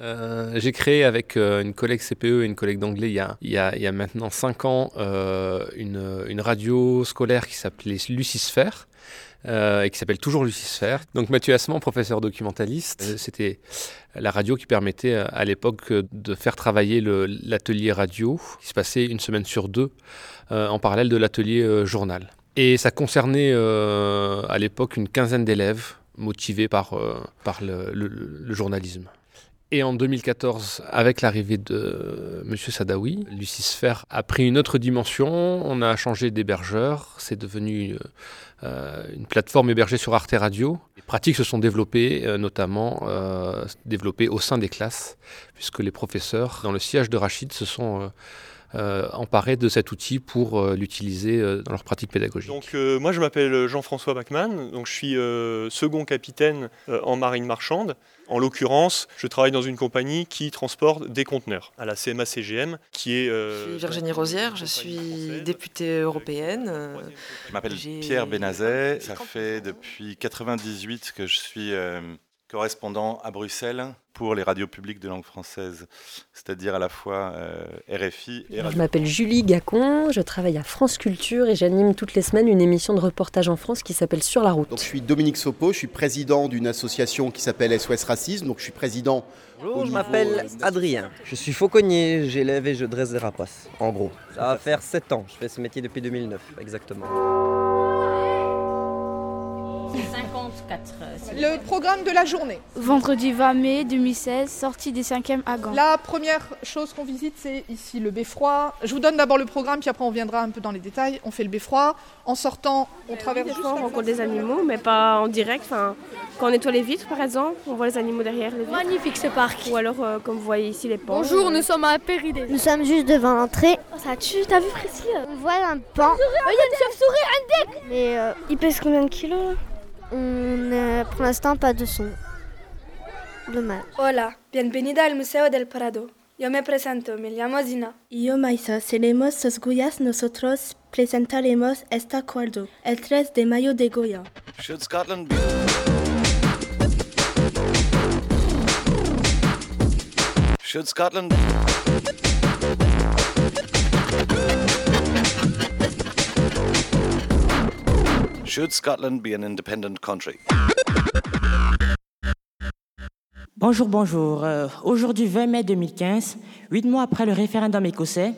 Euh, j'ai créé avec euh, une collègue CPE et une collègue d'anglais il y a, maintenant 5 ans euh, une, radio scolaire qui s'appelait Lucisphère. Et qui s'appelle toujours Lucisphère. Donc Mathieu Assement, professeur documentaliste, c'était la radio qui permettait à l'époque de faire travailler le- l'atelier radio, qui se passait une semaine sur deux, en parallèle de l'atelier journal. Et ça concernait à l'époque une quinzaine d'élèves motivés par, le journalisme. Et en 2014, avec l'arrivée de M. Sadawi, Lucisphère a pris une autre dimension. On a changé d'hébergeur. C'est devenu euh, une plateforme hébergée sur Arte Radio. Les pratiques se sont développées, euh, notamment euh, développées au sein des classes, puisque les professeurs, dans le siège de Rachid, se sont euh, emparés de cet outil pour euh, l'utiliser euh, dans leur pratique pédagogique. Donc euh, moi je m'appelle Jean-François Bachmann, donc je suis euh, second capitaine euh, en marine marchande. En l'occurrence, je travaille dans une compagnie qui transporte des conteneurs à la CMA-CGM, qui est... euh, Je suis Virginie Rosière, je suis députée européenne. Je m'appelle Pierre Benazet. Ça fait depuis 98 que je suis euh, correspondant à Bruxelles pour les radios publiques de langue française, c'est-à-dire à la fois euh, RFI et Je Radio. m'appelle Julie Gacon, je travaille à France Culture et j'anime toutes les semaines une émission de reportage en France qui s'appelle Sur la route. Donc je suis Dominique Sopo, je suis président d'une association qui s'appelle SOS Racisme. Donc je suis président. Bonjour, je m'appelle euh, Adrien. Je suis fauconnier, j'élève et je dresse des rapaces, en gros. Ça va faire 7 ans, je fais ce métier depuis 2009, exactement. 54. Le programme de la journée. Vendredi 20 mai 2016, sortie des 5e à Gand. La première chose qu'on visite, c'est ici le beffroi. Je vous donne d'abord le programme, puis après on viendra un peu dans les détails. On fait le beffroi. En sortant, on traverse Des juste fois, on rencontre des animaux, mais pas en direct. Enfin, quand on nettoie les vitres, par exemple, on voit les animaux derrière les vitres. Magnifique ce parc. Ou alors, euh, comme vous voyez ici, les pans. Bonjour, nous sommes à Péridé. Nous sommes juste devant l'entrée. Ça tue, t'as vu Priscille On voit un pan. Il y a une chauve-souris Mais euh, Il pèse combien de kilos là? On n'a pour l'instant pas de son. Dommage. Hola, bienvenida al Museo del Prado. Yo me presento, me llamo Zina. Yo, Maisa, seremos sus Goyas. Nosotros presentaremos este acuerdo el 3 de mayo de Goya. Should Scotland be... Should Scotland... Bonjour, bonjour. Euh, Aujourd'hui 20 mai 2015, huit mois après le référendum écossais,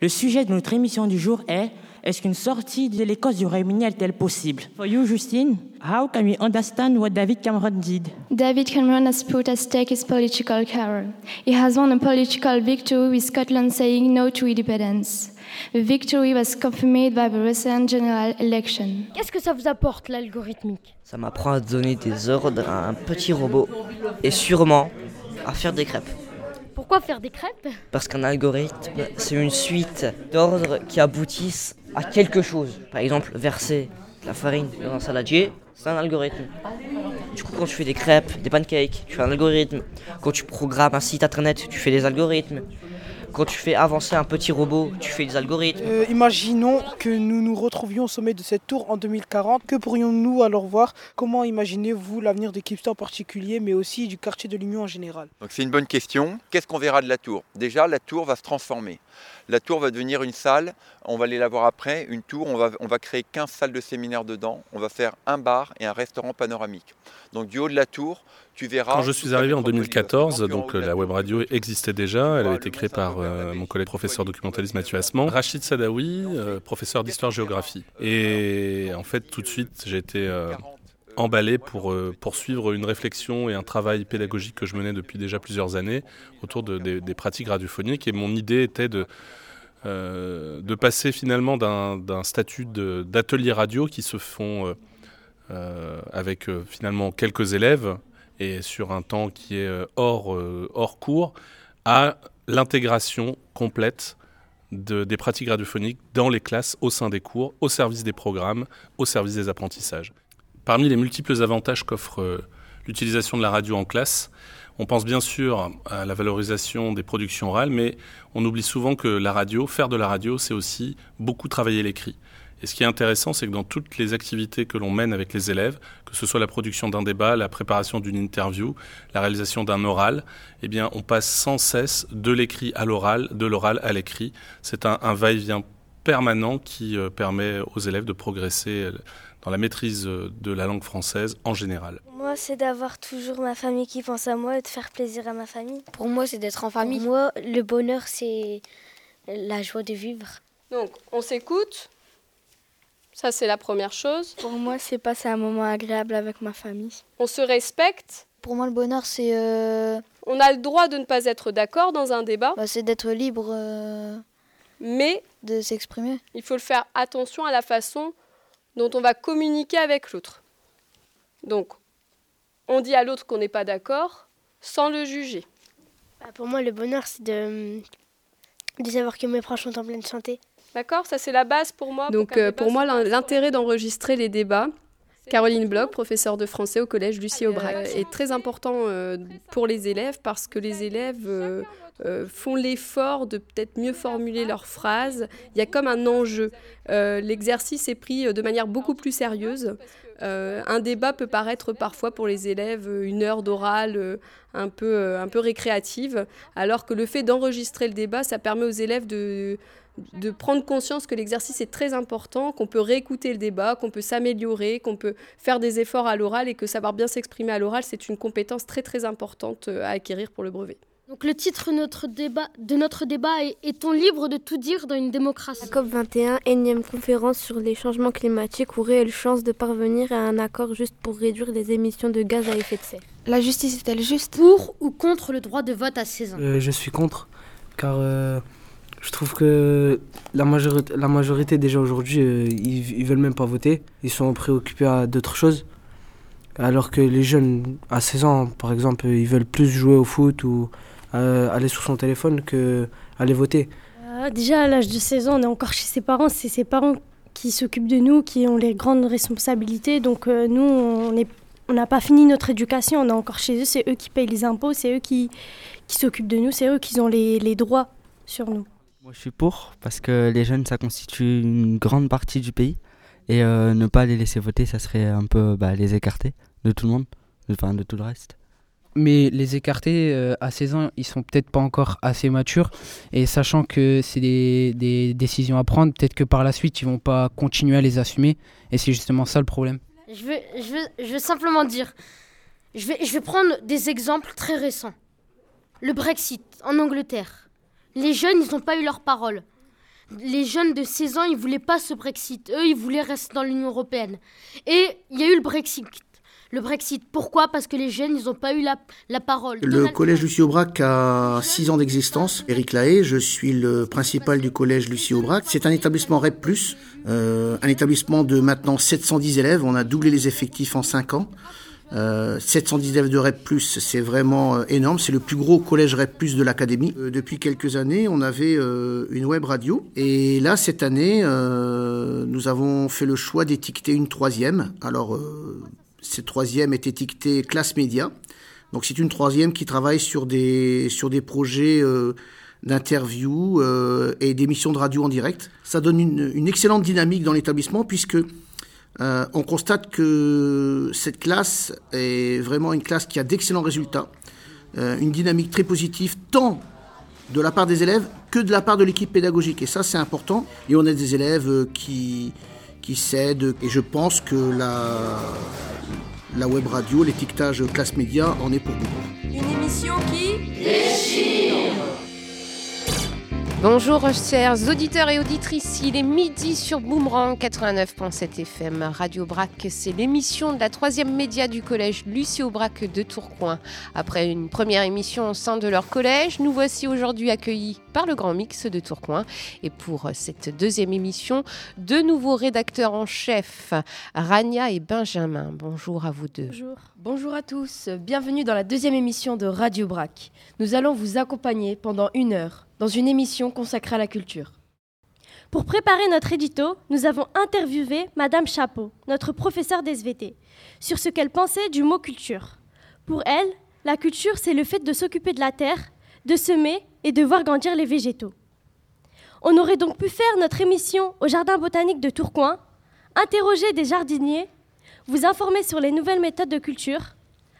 le sujet de notre émission du jour est Est-ce qu'une sortie de l'Écosse du Royaume-Uni est-elle possible For you, Justine, how can we understand what David Cameron did? David Cameron has put at stake his political career. He has won a political victory with Scotland saying no to independence. The victory was confirmed by the recent general election. Qu'est-ce que ça vous apporte l'algorithmique? Ça m'apprend à donner des ordres à un petit robot et sûrement à faire des crêpes. Pourquoi faire des crêpes Parce qu'un algorithme, c'est une suite d'ordres qui aboutissent à quelque chose. Par exemple, verser de la farine dans un saladier, c'est un algorithme. Du coup, quand tu fais des crêpes, des pancakes, tu fais un algorithme. Quand tu programmes un site internet, tu fais des algorithmes. Quand tu fais avancer un petit robot, tu fais des algorithmes. Euh, imaginons que nous nous retrouvions au sommet de cette tour en 2040. Que pourrions-nous alors voir? Comment imaginez-vous l'avenir de Kipster en particulier, mais aussi du quartier de l'Union en général? Donc c'est une bonne question. Qu'est-ce qu'on verra de la tour? Déjà, la tour va se transformer. La tour va devenir une salle, on va aller la voir après, une tour, on va, on va créer 15 salles de séminaire dedans, on va faire un bar et un restaurant panoramique. Donc du haut de la tour, tu verras... Quand je suis arrivé en métropole 2014, lilloise. donc euh, la web radio existait déjà, elle avait été créée par euh, mon collègue professeur documentaliste Mathieu Assement, Rachid Sadawi, euh, professeur d'histoire-géographie. Et en fait, tout de suite, j'ai été euh, emballé pour euh, poursuivre une réflexion et un travail pédagogique que je menais depuis déjà plusieurs années autour de- des- des pratiques radiophoniques. Et mon idée était de, euh, de passer finalement d'un statut d'atelier radio qui se font euh, euh, avec euh, finalement quelques élèves et sur un temps qui est euh, hors, euh, hors cours à l'intégration complète de- des pratiques radiophoniques dans les classes, au sein des cours, au service des programmes, au service des apprentissages. Parmi les multiples avantages qu'offre euh, l'utilisation de la radio en classe, on pense bien sûr à la valorisation des productions orales, mais on oublie souvent que la radio, faire de la radio, c'est aussi beaucoup travailler l'écrit. Et ce qui est intéressant, c'est que dans toutes les activités que l'on mène avec les élèves, que ce soit la production d'un débat, la préparation d'une interview, la réalisation d'un oral, eh bien, on passe sans cesse de l'écrit à l'oral, de l'oral à l'écrit. C'est un, va-et-vient permanent qui euh, permet aux élèves de progresser dans la maîtrise euh, de la langue française en général. Moi, c'est d'avoir toujours ma famille qui pense à moi et de faire plaisir à ma famille. Pour moi, c'est d'être en famille. Pour moi, le bonheur, c'est la joie de vivre. Donc, on s'écoute. Ça, c'est la première chose. Pour moi, c'est passer un moment agréable avec ma famille. On se respecte. Pour moi, le bonheur, c'est... Euh, on a le droit de ne pas être d'accord dans un débat. Bah, c'est d'être libre. Euh, Mais... De s'exprimer. Il faut le faire attention à la façon dont on va communiquer avec l'autre. Donc, on dit à l'autre qu'on n'est pas d'accord sans le juger. Bah, pour moi, le bonheur, c'est de, de savoir que mes proches sont en pleine santé. D'accord Ça, c'est la base pour moi. Donc, euh, pour, moi, l'intérêt d'enregistrer les débats, Caroline Bloch, professeure de français au collège Lucie Aubrac, est très important euh, pour les élèves parce que les élèves euh, font l'effort de peut-être mieux formuler leurs phrases. Il y a comme un enjeu. L'exercice est pris de manière beaucoup plus sérieuse. un débat peut paraître parfois pour les élèves une heure d'oral un, peu, un peu récréative, alors que le fait d'enregistrer le débat, ça permet aux élèves de de prendre conscience que l'exercice est très important, qu'on peut réécouter le débat, qu'on peut s'améliorer, qu'on peut faire des efforts à l'oral et que savoir bien s'exprimer à l'oral, c'est une compétence très très importante euh, à acquérir pour le brevet. Donc le titre notre débat, de notre débat est Est-on libre de tout dire dans une démocratie? COP21, énième conférence sur les changements climatiques ou réelle chance de parvenir à un accord juste pour réduire les émissions de gaz à effet de serre. La justice est-elle juste? Pour ou contre le droit de vote à 16 ans euh, Je suis contre, car... Euh, je trouve que la majorité, déjà aujourd'hui, euh, ils, ils veulent même pas voter. Ils sont préoccupés à d'autres choses. Alors que les jeunes, à 16 ans, par exemple, ils veulent plus jouer au foot ou euh, aller sur son téléphone que aller voter. Euh, déjà, à l'âge de 16 ans, on est encore chez ses parents. C'est ses parents qui s'occupent de nous, qui ont les grandes responsabilités. Donc nous, on n'a pas fini notre éducation, on est encore chez eux. C'est eux qui payent les impôts, c'est eux qui, s'occupent de nous, c'est eux qui ont les droits sur nous. Moi, je suis pour parce que les jeunes, ça constitue une grande partie du pays. Et euh, ne pas les laisser voter, ça serait un peu bah, les écarter de tout le monde, enfin de tout le reste. Mais les écarter euh, à 16 ans, ils sont peut-être pas encore assez matures. Et sachant que c'est des, des, décisions à prendre, peut-être que par la suite, ils vont pas continuer à les assumer. Et c'est justement ça le problème. Je veux, je veux, je veux simplement dire, je vais, je vais prendre des exemples très récents. Le Brexit en Angleterre les jeunes, ils n'ont pas eu leur parole. Les jeunes de 16 ans, ils voulaient pas ce Brexit. Eux, ils voulaient rester dans l'Union européenne. Et il y a eu le Brexit. Le Brexit, pourquoi? Parce que les jeunes, ils n'ont pas eu la, la parole. Le collège Lucie Aubrac a 6 ans d'existence. Éric Lahaye, je suis le principal du collège Lucie Aubrac. C'est un établissement REP+, euh, un établissement de maintenant 710 élèves. On a doublé les effectifs en 5 ans. Euh, 719 de REP+, c'est vraiment euh, énorme. C'est le plus gros collège REP+, de l'académie. Euh, depuis quelques années, on avait euh, une web radio. Et là, cette année, nous avons fait le choix d'étiqueter une troisième. Alors, cette troisième est étiquetée classe média. Donc, c'est une troisième qui travaille sur des, sur des projets d'interviews et d'émissions de radio en direct. Ça donne une, une excellente dynamique dans l'établissement puisque euh, on constate que cette classe est vraiment une classe qui a d'excellents résultats, euh, une dynamique très positive, tant de la part des élèves que de la part de l'équipe pédagogique. Et ça, c'est important. Et on a des élèves euh, qui, qui cèdent. Et je pense que la, la web radio, l'étiquetage classe média en est pour beaucoup. Une émission qui déchire Bonjour chers auditeurs et auditrices, il est midi sur Boomerang 89.7 FM. Radio Brac, c'est l'émission de la troisième média du collège Lucie Aubrac de Tourcoing. Après une première émission au sein de leur collège, nous voici aujourd'hui accueillis par le Grand Mix de Tourcoing. Et pour cette deuxième émission, deux nouveaux rédacteurs en chef, Rania et Benjamin. Bonjour à vous deux. Bonjour. Bonjour à tous, bienvenue dans la deuxième émission de Radio Brac. Nous allons vous accompagner pendant une heure dans une émission consacrée à la culture. Pour préparer notre édito, nous avons interviewé Madame Chapeau, notre professeure d'SVT, sur ce qu'elle pensait du mot culture. Pour elle, la culture, c'est le fait de s'occuper de la terre, de semer et de voir grandir les végétaux. On aurait donc pu faire notre émission au Jardin botanique de Tourcoing, interroger des jardiniers, vous informer sur les nouvelles méthodes de culture,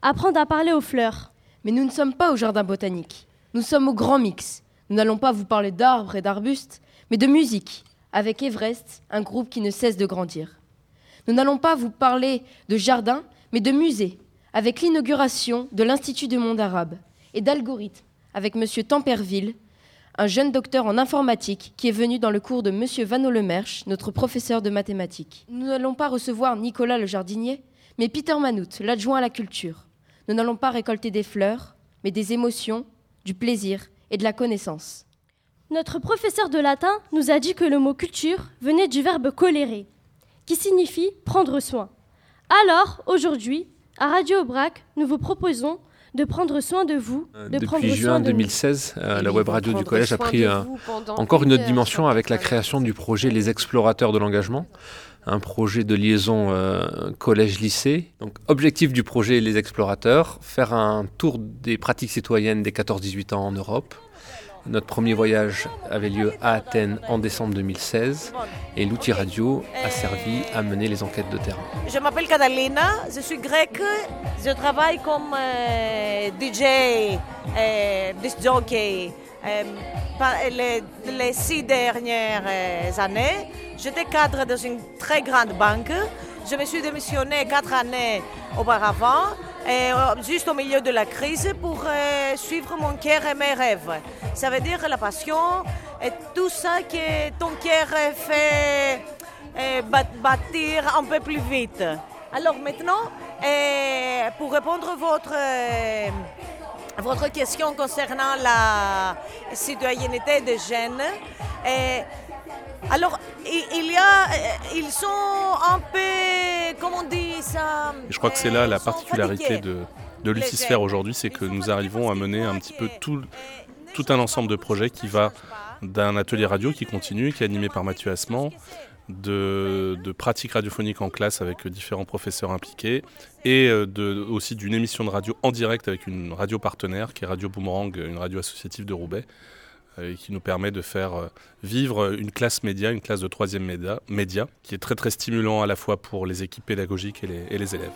apprendre à parler aux fleurs. Mais nous ne sommes pas au Jardin botanique, nous sommes au Grand Mix. Nous n'allons pas vous parler d'arbres et d'arbustes, mais de musique, avec Everest, un groupe qui ne cesse de grandir. Nous n'allons pas vous parler de jardin, mais de musée, avec l'inauguration de l'Institut du monde arabe, et d'algorithmes, avec M. Temperville, un jeune docteur en informatique qui est venu dans le cours de M. Vano Lemerche, notre professeur de mathématiques. Nous n'allons pas recevoir Nicolas le jardinier, mais Peter Manout, l'adjoint à la culture. Nous n'allons pas récolter des fleurs, mais des émotions, du plaisir et de la connaissance. Notre professeur de latin nous a dit que le mot culture venait du verbe colérer, qui signifie prendre soin. Alors, aujourd'hui, à Radio Aubrac, nous vous proposons de prendre soin de vous. De Depuis juin 2016, euh, la web radio du collège a pris euh, encore une autre dimension avec la création du projet Les Explorateurs de l'engagement, un projet de liaison euh, collège-lycée. Objectif du projet Les Explorateurs, faire un tour des pratiques citoyennes des 14-18 ans en Europe. Notre premier voyage avait lieu à Athènes en décembre 2016 et l'outil radio a servi à mener les enquêtes de terrain. Je m'appelle Catalina, je suis grecque, je travaille comme euh, DJ, euh, disc jockey. Euh, les, six dernières années, j'étais cadre dans une très grande banque. Je me suis démissionné quatre années auparavant et juste au milieu de la crise pour euh, suivre mon cœur et mes rêves. Ça veut dire la passion et tout ça que ton cœur fait euh, bâtir un peu plus vite. Alors maintenant, euh, pour répondre à votre, votre question concernant la citoyenneté des jeunes, alors, il y a, ils sont un peu, comment on dit ça? Je crois que c'est là la particularité de, de Lucisphère aujourd'hui, c'est que nous arrivons à mener un petit peu tout, tout un ensemble de projets qui va d'un atelier radio qui continue, qui est animé par Mathieu Assement, de, pratiques radiophoniques en classe avec différents professeurs impliqués et de, aussi d'une émission de radio en direct avec une radio partenaire qui est Radio Boomerang, une radio associative de Roubaix qui nous permet de faire euh, vivre une classe média, une classe de troisième média, qui est très stimulant à la fois pour les équipes pédagogiques et les élèves.